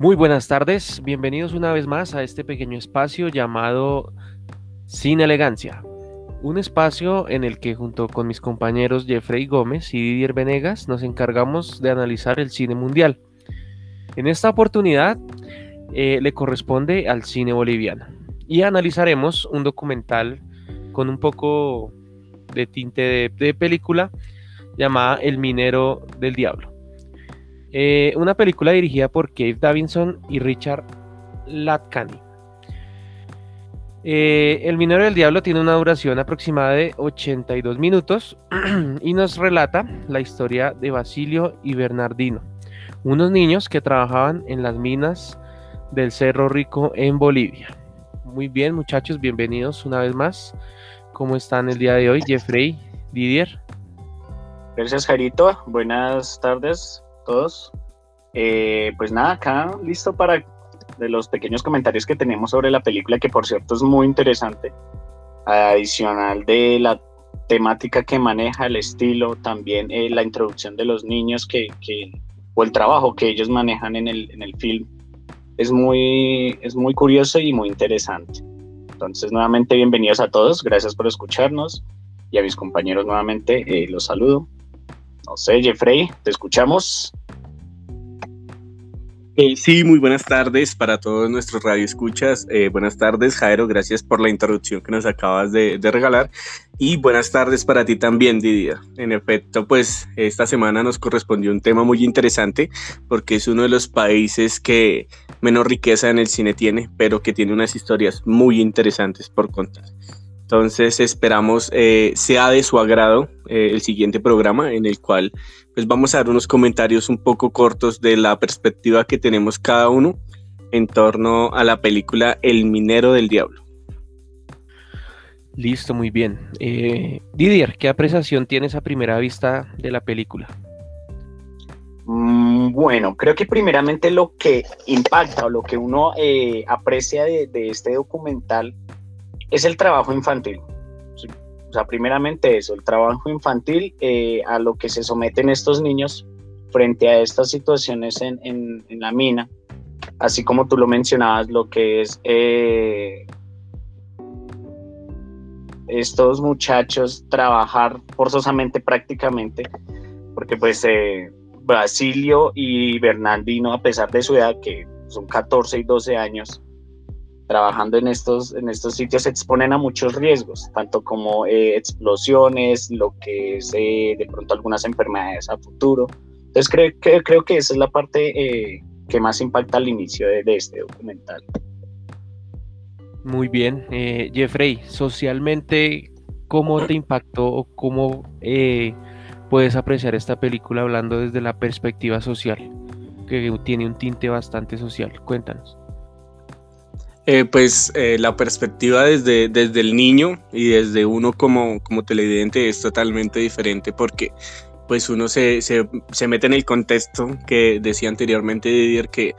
Muy buenas tardes, bienvenidos una vez más a este pequeño espacio llamado Sin Elegancia. Un espacio en el que junto con mis compañeros Jeffrey Gómez y Didier Venegas nos encargamos de analizar el cine mundial. En esta oportunidad eh, le corresponde al cine boliviano y analizaremos un documental con un poco de tinte de, de película llamada El Minero del Diablo. Eh, una película dirigida por Cave Davidson y Richard Latkani. Eh, el Minero del Diablo tiene una duración aproximada de 82 minutos y nos relata la historia de Basilio y Bernardino, unos niños que trabajaban en las minas del Cerro Rico en Bolivia. Muy bien, muchachos, bienvenidos una vez más. ¿Cómo están el día de hoy, Jeffrey, Didier? Gracias, Jairito. Buenas tardes todos. Eh, pues nada, acá listo para de los pequeños comentarios que tenemos sobre la película, que por cierto es muy interesante. Adicional de la temática que maneja, el estilo, también eh, la introducción de los niños que, que, o el trabajo que ellos manejan en el, en el film. Es muy, es muy curioso y muy interesante. Entonces, nuevamente, bienvenidos a todos. Gracias por escucharnos. Y a mis compañeros, nuevamente, eh, los saludo. No sé, Jeffrey, te escuchamos. sí, muy buenas tardes para todos nuestros radioescuchas. Eh, buenas tardes, Jairo, gracias por la introducción que nos acabas de, regalar. Y buenas tardes para ti también, Didier. En efecto, pues esta semana nos correspondió un tema muy interesante porque es uno de los países que menos riqueza en el cine tiene, pero que tiene unas historias muy interesantes por contar. Entonces esperamos eh, sea de su agrado eh, el siguiente programa en el cual pues vamos a dar unos comentarios un poco cortos de la perspectiva que tenemos cada uno en torno a la película El Minero del Diablo. Listo, muy bien. Eh, Didier, ¿qué apreciación tienes a primera vista de la película? Mm, bueno, creo que primeramente lo que impacta o lo que uno aprecia de, de este documental es el trabajo infantil. O sea, primeramente eso, el trabajo infantil eh, a lo que se someten estos niños frente a estas situaciones en, en, la mina, así como tú lo mencionabas, lo que es eh, estos muchachos trabajar forzosamente prácticamente, porque pues eh, Basilio y Bernardino, a pesar de su edad, que son 14 y 12 años, trabajando en estos, en estos sitios se exponen a muchos riesgos, tanto como eh, explosiones, lo que es eh, de pronto algunas enfermedades a futuro. Entonces creo, que creo que esa es la parte eh, que más impacta al inicio de, este documental. Muy bien, Jeffrey, socialmente, ¿cómo te impactó o cómo puedes apreciar esta película hablando desde la perspectiva social, que tiene un tinte bastante social? Cuéntanos. Eh, pues eh, la perspectiva desde, desde el niño y desde uno como, como televidente es totalmente diferente porque pues uno se, se, se mete en el contexto que decía anteriormente Didier que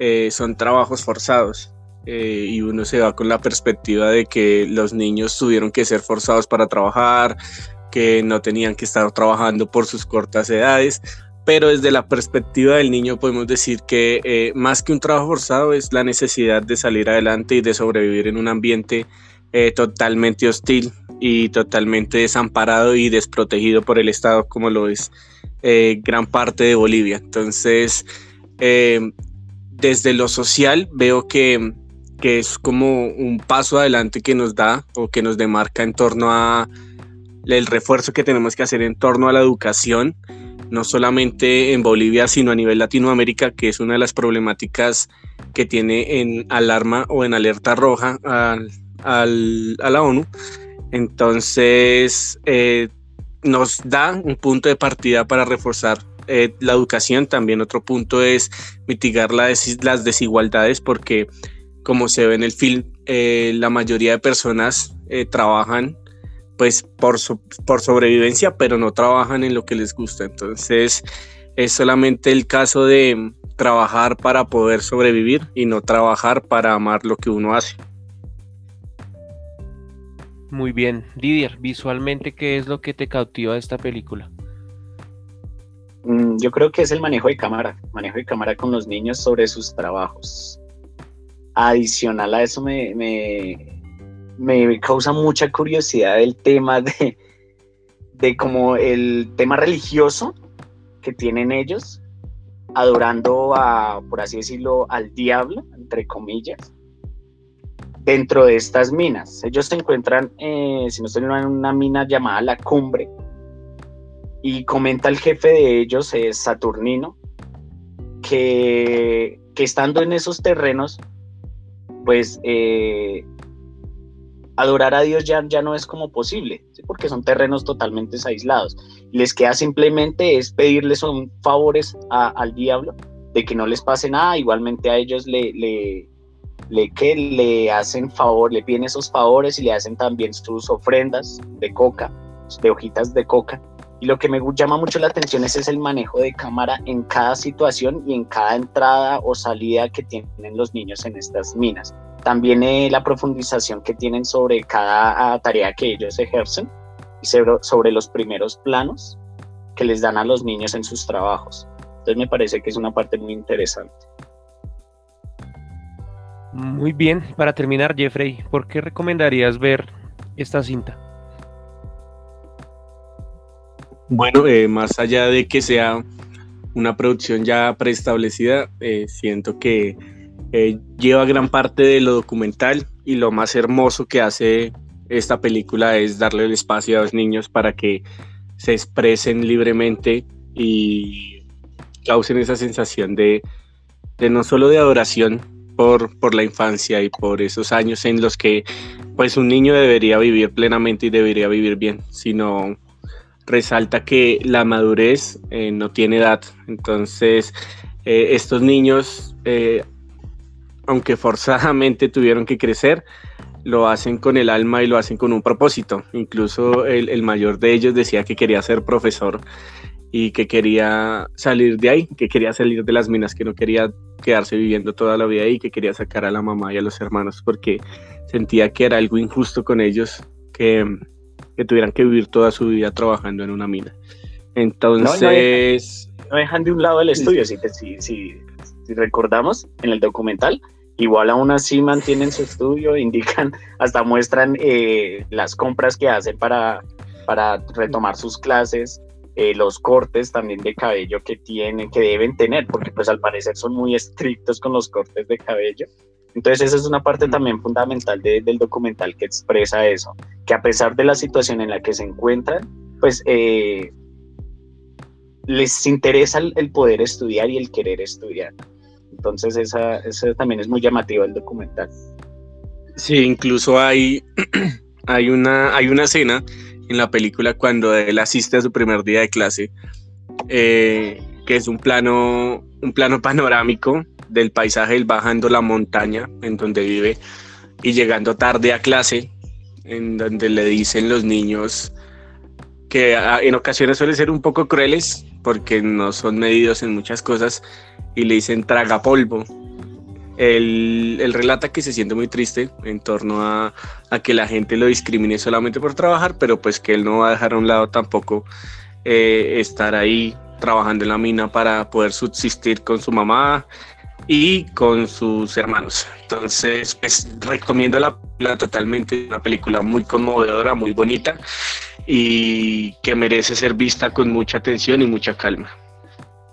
eh, son trabajos forzados y uno se va con la perspectiva de que los niños tuvieron que ser forzados para trabajar, que no tenían que estar trabajando por sus cortas edades pero desde la perspectiva del niño podemos decir que eh, más que un trabajo forzado es la necesidad de salir adelante y de sobrevivir en un ambiente eh, totalmente hostil y totalmente desamparado y desprotegido por el Estado como lo es eh, gran parte de Bolivia. Entonces, desde lo social veo que, que es como un paso adelante que nos da o que nos demarca en torno a el refuerzo que tenemos que hacer en torno a la educación no solamente en Bolivia, sino a nivel Latinoamérica, que es una de las problemáticas que tiene en alarma o en alerta roja al, a la ONU. Entonces, eh, nos da un punto de partida para reforzar eh, la educación. También otro punto es mitigar las desigualdades, porque como se ve en el film, eh, la mayoría de personas trabajan pues por, por sobrevivencia, pero no trabajan en lo que les gusta. Entonces es solamente el caso de trabajar para poder sobrevivir y no trabajar para amar lo que uno hace. Muy bien, Didier, visualmente, ¿qué es lo que te cautiva de esta película? Mm, yo creo que es el manejo de cámara, manejo de cámara con los niños sobre sus trabajos. Adicional a eso me, me, causa mucha curiosidad el tema de, de como el tema religioso que tienen ellos, adorando a, por así decirlo, al diablo, entre comillas, dentro de estas minas. Ellos se encuentran, eh, si no estoy en una mina llamada La Cumbre, y comenta el jefe de ellos, es Saturnino, que, estando en esos terrenos, pues eh, adorar a Dios ya, ya no es como posible, porque son terrenos totalmente aislados. Les queda simplemente es pedirles un favores al diablo de que no les pase nada, igualmente a ellos le, le, le, que le hacen favor, le piden esos favores y le hacen también sus ofrendas de coca, de hojitas de coca, y lo que me llama mucho la atención es, el manejo de cámara en cada situación y en cada entrada o salida que tienen los niños en estas minas. También eh, la profundización que tienen sobre cada ah, tarea que ellos ejercen y sobre, los primeros planos que les dan a los niños en sus trabajos. Entonces me parece que es una parte muy interesante. Muy bien, para terminar, Jeffrey, ¿por qué recomendarías ver esta cinta? Bueno, eh, más allá de que sea una producción ya preestablecida, eh, siento que eh, lleva gran parte de lo documental y lo más hermoso que hace esta película es darle el espacio a los niños para que se expresen libremente y causen esa sensación de, no solo de adoración por, por, la infancia y por esos años en los que pues un niño debería vivir plenamente y debería vivir bien, sino resalta que la madurez eh, no tiene edad. Entonces, eh, estos niños, eh, aunque forzadamente tuvieron que crecer, lo hacen con el alma y lo hacen con un propósito. Incluso el, mayor de ellos decía que quería ser profesor y que quería salir de ahí, que quería salir de las minas, que no quería quedarse viviendo toda la vida ahí, que quería sacar a la mamá y a los hermanos porque sentía que era algo injusto con ellos, que que tuvieran que vivir toda su vida trabajando en una mina. Entonces... No, dejan, de un lado el estudio, si, si, recordamos en el documental, igual aún así mantienen su estudio, indican, hasta muestran eh, las compras que hacen para, para retomar sus clases, eh, los cortes también de cabello que tienen, que deben tener, porque pues al parecer son muy estrictos con los cortes de cabello. Entonces esa es una parte también fundamental del documental que expresa eso, que a pesar de la situación en la que se encuentran, pues eh, les interesa el, poder estudiar y el querer estudiar. Entonces esa, también es muy llamativo el documental. Sí, incluso hay, hay, una, hay una escena en la película cuando él asiste a su primer día de clase, eh, que es un plano, un plano panorámico del paisaje, él bajando la montaña en donde vive y llegando tarde a clase, en donde le dicen los niños que en ocasiones suelen ser un poco crueles porque no son medidos en muchas cosas y le dicen traga polvo. Él, relata que se siente muy triste en torno a, que la gente lo discrimine solamente por trabajar, pero pues que él no va a dejar a un lado tampoco eh, estar ahí trabajando en la mina para poder subsistir con su mamá y con sus hermanos. Entonces, pues recomiendo la película totalmente, una película muy conmovedora, muy bonita y que merece ser vista con mucha atención y mucha calma.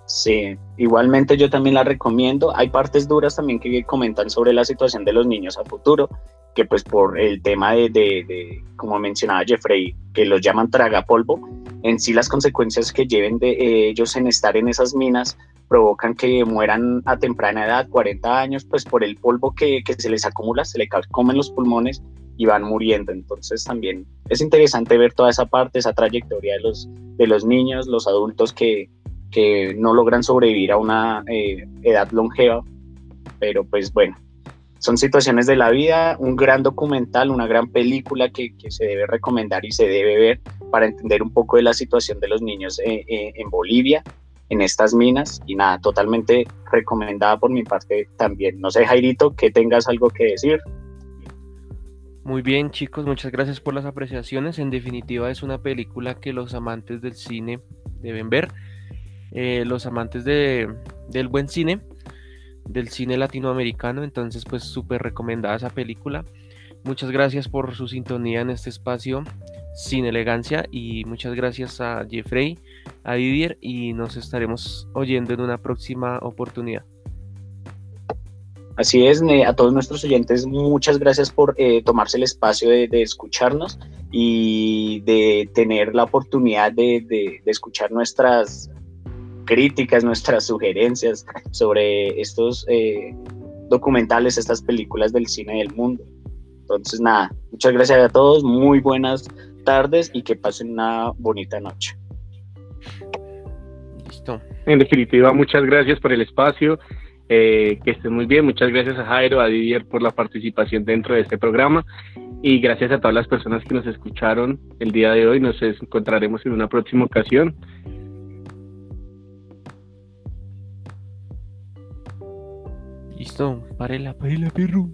Sí, igualmente yo también la recomiendo. Hay partes duras también que comentan sobre la situación de los niños a futuro, que pues por el tema de, de, como mencionaba Jeffrey, que los llaman tragapolvo, en sí las consecuencias que lleven de eh, ellos en estar en esas minas provocan que mueran a temprana edad, 40 años, pues por el polvo que, se les acumula, se le comen los pulmones y van muriendo. Entonces también es interesante ver toda esa parte, esa trayectoria de los, de los niños, los adultos que, no logran sobrevivir a una eh, edad longeva, pero pues bueno, son situaciones de la vida, un gran documental, una gran película que, se debe recomendar y se debe ver para entender un poco de la situación de los niños eh, eh, en Bolivia en estas minas y nada, totalmente recomendada por mi parte también. No sé, Jairito, que tengas algo que decir. Muy bien, chicos, muchas gracias por las apreciaciones. En definitiva, es una película que los amantes del cine deben ver. eh, los amantes de, del buen cine, del cine latinoamericano, entonces pues súper recomendada esa película. Muchas gracias por su sintonía en este espacio sin elegancia y muchas gracias a Jeffrey, a Didier y nos estaremos oyendo en una próxima oportunidad. Así es, a todos nuestros oyentes, muchas gracias por eh, tomarse el espacio de, escucharnos y de tener la oportunidad de, escuchar nuestras críticas, nuestras sugerencias sobre estos eh, documentales, estas películas del cine del mundo. Entonces, nada, muchas gracias a todos, muy buenas tardes y que pasen una bonita noche. Listo. En definitiva, muchas gracias por el espacio eh, que estén muy bien. Muchas gracias a Jairo, a Didier por la participación dentro de este programa y gracias a todas las personas que nos escucharon el día de hoy. Nos encontraremos en una próxima ocasión. Listo, parela, parela, perro.